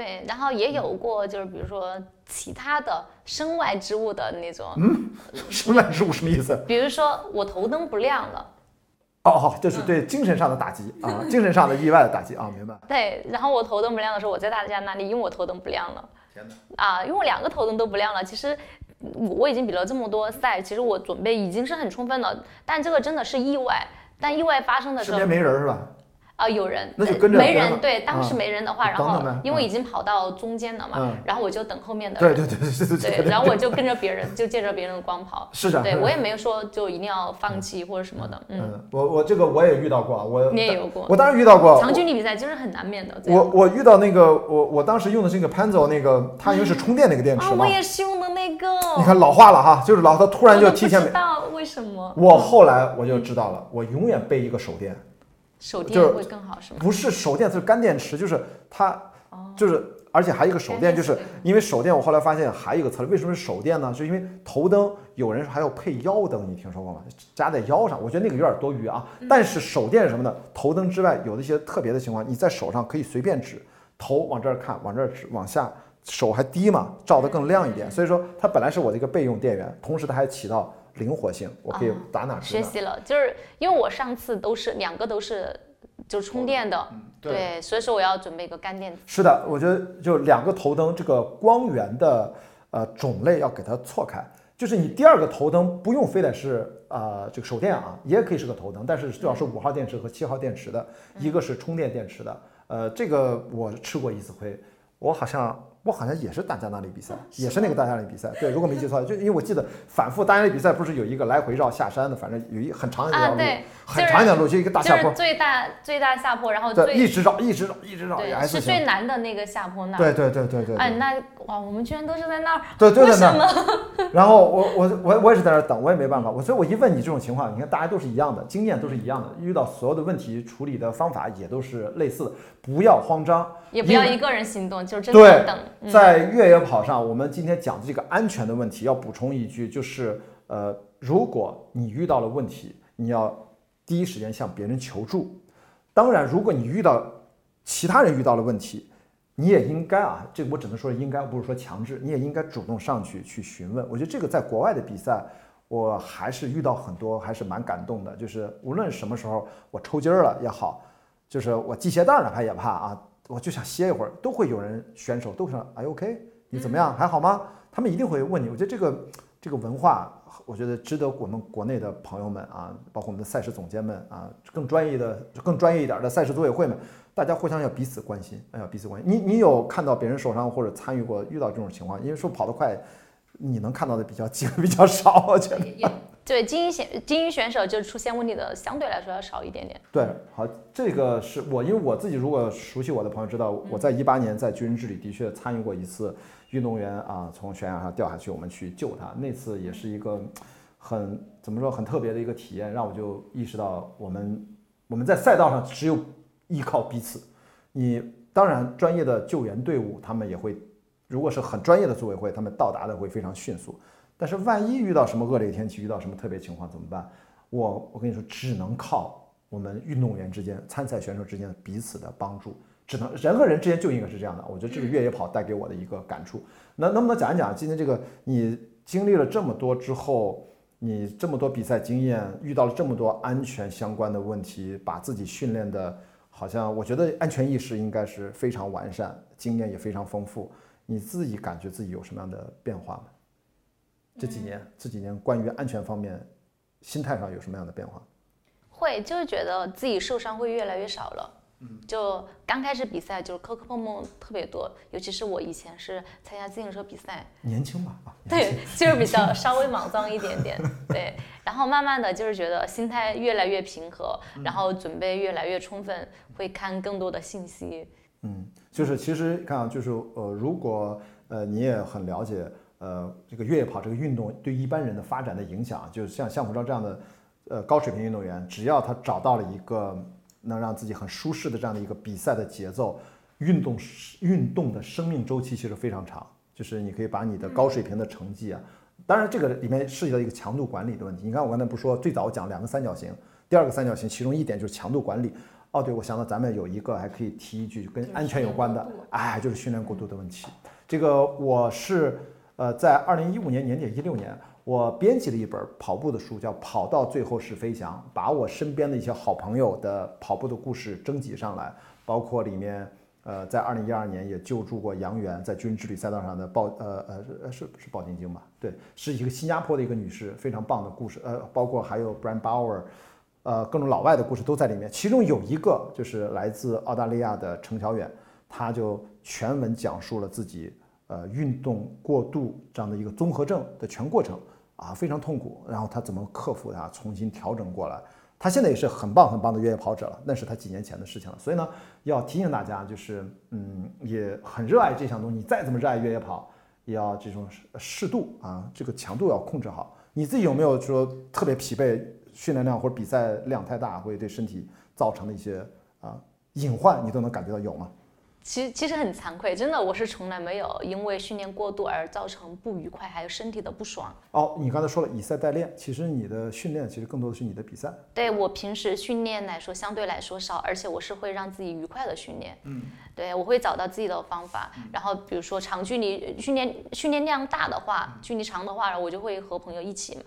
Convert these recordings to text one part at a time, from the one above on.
对，然后也有过就是比如说其他的身外之物的那种，嗯身外之物什么意思？比如说我头灯不亮了，哦哦，这是对精神上的打击啊，精神上的意外的打击啊，明白？对，然后我头灯不亮的时候，我在大家那里，因为我头灯不亮了。天哪！啊，因为我两个头灯都不亮了，其实我我已经比了这么多赛，其实我准备已经是很充分了，但这个真的是意外。但意外发生的时候身边，没人是吧？啊，有人，那就跟着没人，对，当时啊没人的话，然后因为已经跑到中间了嘛嗯，然后我就等后面的对人，对对对对对对，然后我就跟着别人，就借着别人的光跑，是的，对我也没有说就一定要放弃或者什么的，嗯，嗯，我我这个我也遇到过啊，我你也有过我当然遇到过，长距离比赛就是很难免的，我我遇到那个我我当时用的是那个 Panzo 那个，它因为是充电那个电池啊，嘛我，也是用的那个，你看老化了哈，就是老它突然就提前没。不知道为什么我后来我就知道了，我永远备一个手电，手电会更好是吗？不是手电，是干电池，就是它哦就是，而且还有一个手电，就是因为手电，我后来发现还有一个策略，为什么是手电呢？就因为头灯有人还要配腰灯，你听说过吗？加在腰上，我觉得那个有点多余啊。嗯但是手电是什么呢？头灯之外，有的一些特别的情况，你在手上可以随便指，头往这儿看，往这儿指，往下，手还低嘛，照得更亮一嗯点。所以说，它本来是我的一个备用电源，同时它还起到灵活性，我可以哦打哪儿。学习了，就是因为我上次都是两个都是就充电的，嗯对，所以说我要准备一个干电池。是的，我觉得就两个头灯这个光源的呃种类要给它错开，就是你第二个头灯不用非得是呃这个手电啊，也可以是个头灯，但是最好是五号电池和七号电池的，一个是充电电池的，呃，这个我吃过一次亏，我好像。我好像也是大加那里比赛，也是那个大加那里比赛。对，如果没记错，就因为我记得反复大加那比赛不是有一个来回绕下山的，反正有一很长一条路，很长一条路，就一个大下坡就是，最大最大下坡，然后一直绕，一直绕，一直绕是最。难的那个下坡那儿。对对对对对。哎，那哇，我们居然都是在那儿，对，就在那儿。然后我我我我也是在那儿等，我也没办法。我所以，我一问你这种情况，你看大家都是一样的，经验都是一样的，遇到所有的问题处理的方法也都是类似的，不要慌张，也不要一个人行动，就真的等。嗯在越野跑上，我们今天讲的这个安全的问题，要补充一句，就是呃，如果你遇到了问题，你要第一时间向别人求助。当然，如果你遇到其他人遇到了问题，你也应该啊，这我只能说应该，不是说强制，你也应该主动上去去询问。我觉得这个在国外的比赛，我还是遇到很多，还是蛮感动的。就是无论什么时候我抽筋儿了也好，就是我系鞋带儿哪怕也怕啊，我就想歇一会儿，都会有人选手都会说哎 OK，你怎么样？还好吗？他们一定会问你。我觉得这个这个文化，我觉得值得我们国内的朋友们啊，包括我们的赛事总监们啊，更专业的、更专业一点的赛事组委会们，大家互相要彼此关心，哎呀，彼此关心。你你有看到别人受伤或者参与过遇到这种情况？因为说跑得快，你能看到的比较机会 比较少，我觉得。对精英选精英选手就出现问题的相对来说要少一点点。对，好，这个是我，因为我自己如果熟悉我的朋友知道，我在一八年在军人之旅的确参与过一次运动员啊从悬崖上掉下去，我们去救他，那次也是一个很怎么说很特别的一个体验，让我就意识到我们我们在赛道上只有依靠彼此。你当然专业的救援队伍他们也会，如果是很专业的组委会，他们到达的会非常迅速。但是万一遇到什么恶劣天气，遇到什么特别情况怎么办？我我跟你说，只能靠我们运动员之间、参赛选手之间彼此的帮助，只能人和人之间就应该是这样的。我觉得这是越野跑带给我的一个感触。那能不能讲一讲今天这个你经历了这么多之后，你这么多比赛经验，遇到了这么多安全相关的问题，把自己训练的，好像我觉得安全意识应该是非常完善，经验也非常丰富。你自己感觉自己有什么样的变化吗？这几年，这几年关于安全方面，心态上有什么样的变化？会，就是觉得自己受伤会越来越少了。就刚开始比赛就是磕磕碰碰特别多，尤其是我以前是参加自行车比赛，年轻嘛，啊，对，就是比较 稍微莽撞一点点，对。然后慢慢的就是觉得心态越来越平和，然后准备越来越充分，会看更多的信息。嗯，就是其实看啊，就是呃，如果呃你也很了解呃这个越野跑这个运动对一般人的发展的影响，就像向福昭这样的呃高水平运动员，只要他找到了一个能让自己很舒适的这样的一个比赛的节奏，运动运动的生命周期其实非常长，就是你可以把你的高水平的成绩啊，当然这个里面涉及到一个强度管理的问题。你看我刚才不是说最早讲两个三角形，第二个三角形其中一点就是强度管理。哦，对，我想到咱们有一个还可以提一句跟安全有关的，哎，就是训练过度的问题。这个我是呃在二零一五年年底一六年，我编辑了一本跑步的书，叫《跑到最后是飞翔》，把我身边的一些好朋友的跑步的故事征集上来，包括里面呃在二零一二年也救助过杨元在军人之旅赛道上的鲍呃呃是是鲍晶晶吧？对，是一个新加坡的一个女士，非常棒的故事。呃，包括还有 Brian Bauer。呃，各种老外的故事都在里面，其中有一个就是来自澳大利亚的程小远，他就全文讲述了自己呃运动过度这样的一个综合症的全过程啊，非常痛苦，然后他怎么克服它，重新调整过来。他现在也是很棒很棒的越野跑者了，那是他几年前的事情了。所以呢，要提醒大家，就是嗯，也很热爱这项东西，你再怎么热爱越野跑，也要这种适度啊，这个强度要控制好。你自己有没有说特别疲惫？训练量或者比赛量太大，会对身体造成的一些啊隐患，你都能感觉到有吗？其实其实很惭愧，真的我是从来没有因为训练过度而造成不愉快，还有身体的不爽。哦，你刚才说了以赛代练，其实你的训练其实更多的是你的比赛。对我平时训练来说相对来说少，而且我是会让自己愉快的训练。嗯，对我会找到自己的方法，然后比如说长距离训练训练量大的话，距离长的话，我就会和朋友一起嘛。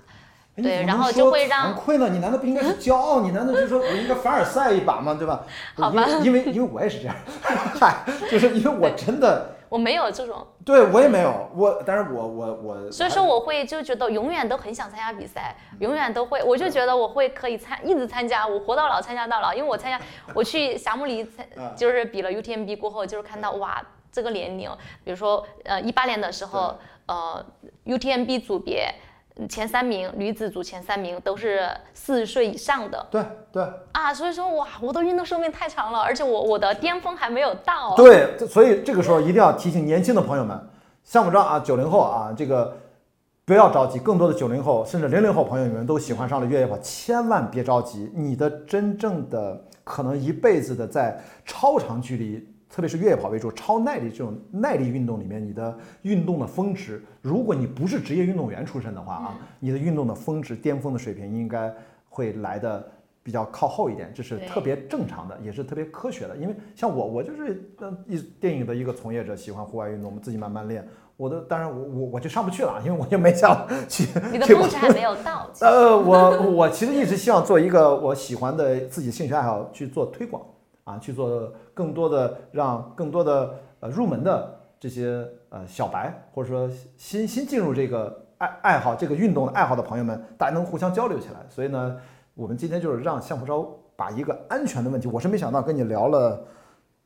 对，然后就会让惭愧呢？你难道不应该是骄傲？你难道就是说我应该凡尔赛一把吗？对吧？好吧，因为因为我也是这样，嗨，就是因为我真的我没有这种，对我也没有我，但是我我我，所以说我会就觉得永远都很想参加比赛，永远都会，我就觉得我会可以参一直参加，我活到老参加到老，因为我参加 我去霞慕里参就是比了 UTMB 过后，就是看到哇这个年龄，比如说呃一八年的时候呃 UTMB 组别。前三名，女子组前三名都是四十岁以上的。对对啊，所以说哇，我的运动寿命太长了，而且我我的巅峰还没有到。对，所以这个时候一定要提醒年轻的朋友们，像我这啊，九零后啊，这个不要着急。更多的九零后甚至零零后朋友，你们都喜欢上了越野跑，千万别着急。你的真正的可能一辈子的在超长距离。特别是越野跑为主、超耐力这种耐力运动里面，你的运动的峰值，如果你不是职业运动员出身的话啊，你的运动的峰值、巅峰的水平应该会来的比较靠后一点，这是特别正常的，也是特别科学的。因为像我，我就是嗯一电影的一个从业者，喜欢户外运动，我们自己慢慢练。我的当然我我我就上不去了，因为我就没想去。你的峰值还没有到。呃，我我其实一直希望做一个我喜欢的自己兴趣爱好去做推广。啊，去做更多的，让更多的呃入门的这些呃小白，或者说新新进入这个爱爱好这个运动的爱好的朋友们，大家能互相交流起来。所以呢，我们今天就是让向福超把一个安全的问题，我是没想到跟你聊了，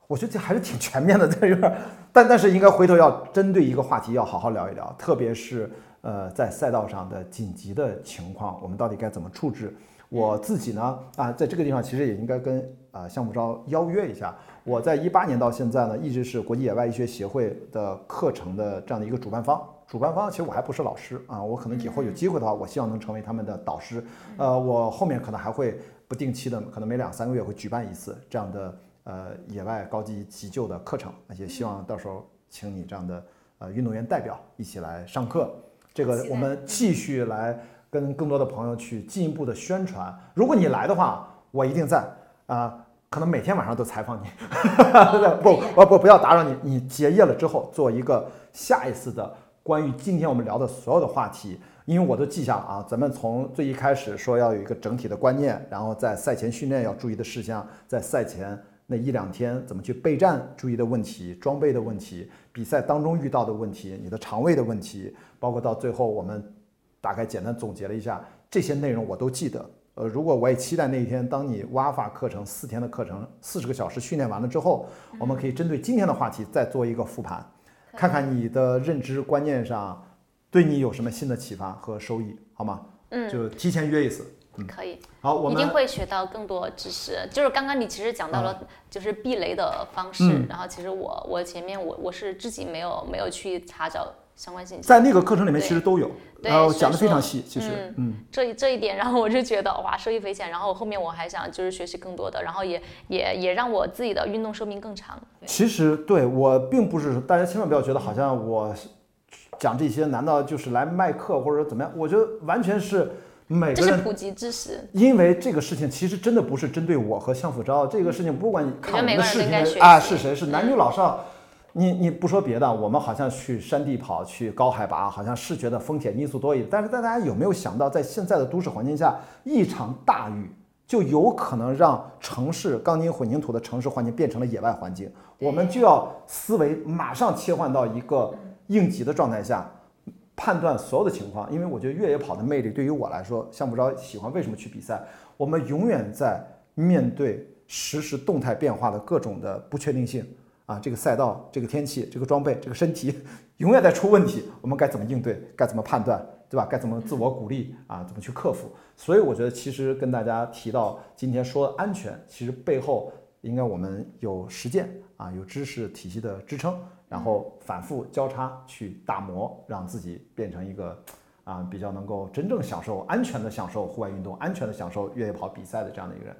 我觉得这还是挺全面的，在这儿，但但是应该回头要针对一个话题要好好聊一聊，特别是呃在赛道上的紧急的情况，我们到底该怎么处置？我自己呢，啊，在这个地方其实也应该跟啊项目招邀约一下。我在一八年到现在呢，一直是国际野外医学协会的课程的这样的一个主办方。主办方其实我还不是老师啊，我可能以后有机会的话，我希望能成为他们的导师。呃，我后面可能还会不定期的，可能每两三个月会举办一次这样的呃野外高级急救的课程，也希望到时候请你这样的呃运动员代表一起来上课。这个我们继续来。跟更多的朋友去进一步的宣传。如果你来的话，我一定在啊，可能每天晚上都采访你。不不不，不要打扰你。你结业了之后，做一个下一次的关于今天我们聊的所有的话题，因为我都记下了啊。咱们从最一开始说要有一个整体的观念，然后在赛前训练要注意的事项，在赛前那一两天怎么去备战，注意的问题，装备的问题，比赛当中遇到的问题，你的肠胃的问题，包括到最后我们。大概简单总结了一下这些内容，我都记得。呃，如果我也期待那一天，当你挖法课程四天的课程，四十个小时训练完了之后，我们可以针对今天的话题再做一个复盘，看看你的认知观念上对你有什么新的启发和收益，好吗？嗯，就提前约一次。可以。好，我们一定会学到更多知识。就是刚刚你其实讲到了，就是避雷的方式。然后其实我我前面我我是自己没有没有去查找。相关信息在那个课程里面其实都有，然后讲的非常细。其实，嗯，这这一点，然后我就觉得哇，受益匪浅。然后后面我还想就是学习更多的，然后也也也让我自己的运动寿命更长。其实对我并不是，大家千万不要觉得好像我讲这些，难道就是来卖课或者说怎么样？我觉得完全是每个人，普及知识。因为这个事情其实真的不是针对我和向辅昭，这个事情不管你看我们的视频啊是谁是男女老少，你你不说别的，我们好像去山地跑，去高海拔，好像是觉得风险因素多一点，但是大家有没有想到，在现在的都市环境下，一场大雨就有可能让城市钢筋混凝土的城市环境变成了野外环境，我们就要思维马上切换到一个应急的状态下。判断所有的情况，因为我觉得越野跑的魅力对于我来说，像不着喜欢为什么去比赛，我们永远在面对实时动态变化的各种的不确定性啊，这个赛道、这个天气、这个装备、这个身体，永远在出问题，我们该怎么应对？该怎么判断？对吧？该怎么自我鼓励啊？怎么去克服？所以我觉得，其实跟大家提到今天说安全，其实背后应该我们有实践啊，有知识体系的支撑。然后反复交叉去打磨，让自己变成一个啊比较能够真正享受安全的享受户外运动、安全的享受越野跑比赛的这样的一个人。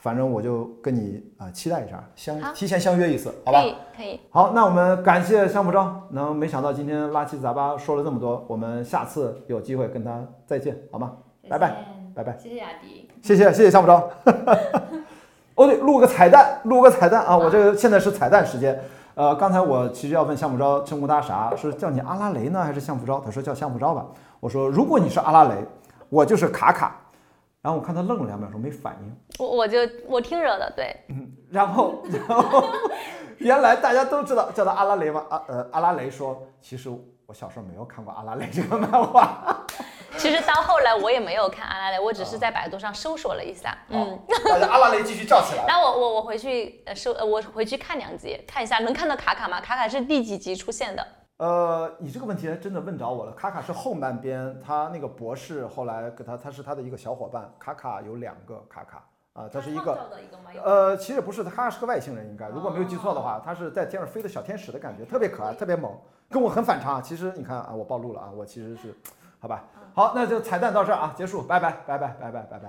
反正我就跟你啊期待一下，相提前相约一次，好吧可？以可以，好，那我们感谢向不章，能没想到今天拉七杂八说了这么多，我们下次有机会跟他再见，好吗？拜拜拜拜，谢谢雅迪。谢谢谢谢向不章。哦对，录个彩蛋，录个彩蛋啊！我这个现在是彩蛋时间。呃，刚才我其实要问向福昭称呼他啥，是叫你阿拉蕾呢，还是向福昭？他说叫向福昭吧。我说如果你是阿拉蕾，我就是卡卡。然后我看他愣了两秒钟没反应，我我就我听着的，对，嗯然后然后原来大家都知道叫他阿拉蕾吗？啊呃，阿拉蕾说其实我小时候没有看过阿拉蕾这个漫画。其实到后来我也没有看阿拉蕾，我只是在百度上搜索了一下，嗯，大家阿拉蕾继续叫起来。然后我我我回去呃搜呃我回去看两集，看一下能看到卡卡吗？卡卡是第几集出现的？呃，你这个问题还真的问着我了。卡卡是后半边，他那个博士后来给他，他是他的一个小伙伴。卡卡有两个卡卡啊，他是一个？呃，其实不是，他卡卡是个外星人，应该如果没有记错的话，他是在天上飞的小天使的感觉，特别可爱，特别萌，跟我很反常。其实你看啊，我暴露了啊，我其实是，好吧，好，那就彩蛋到这儿啊，结束，拜拜，拜拜，拜拜，拜拜。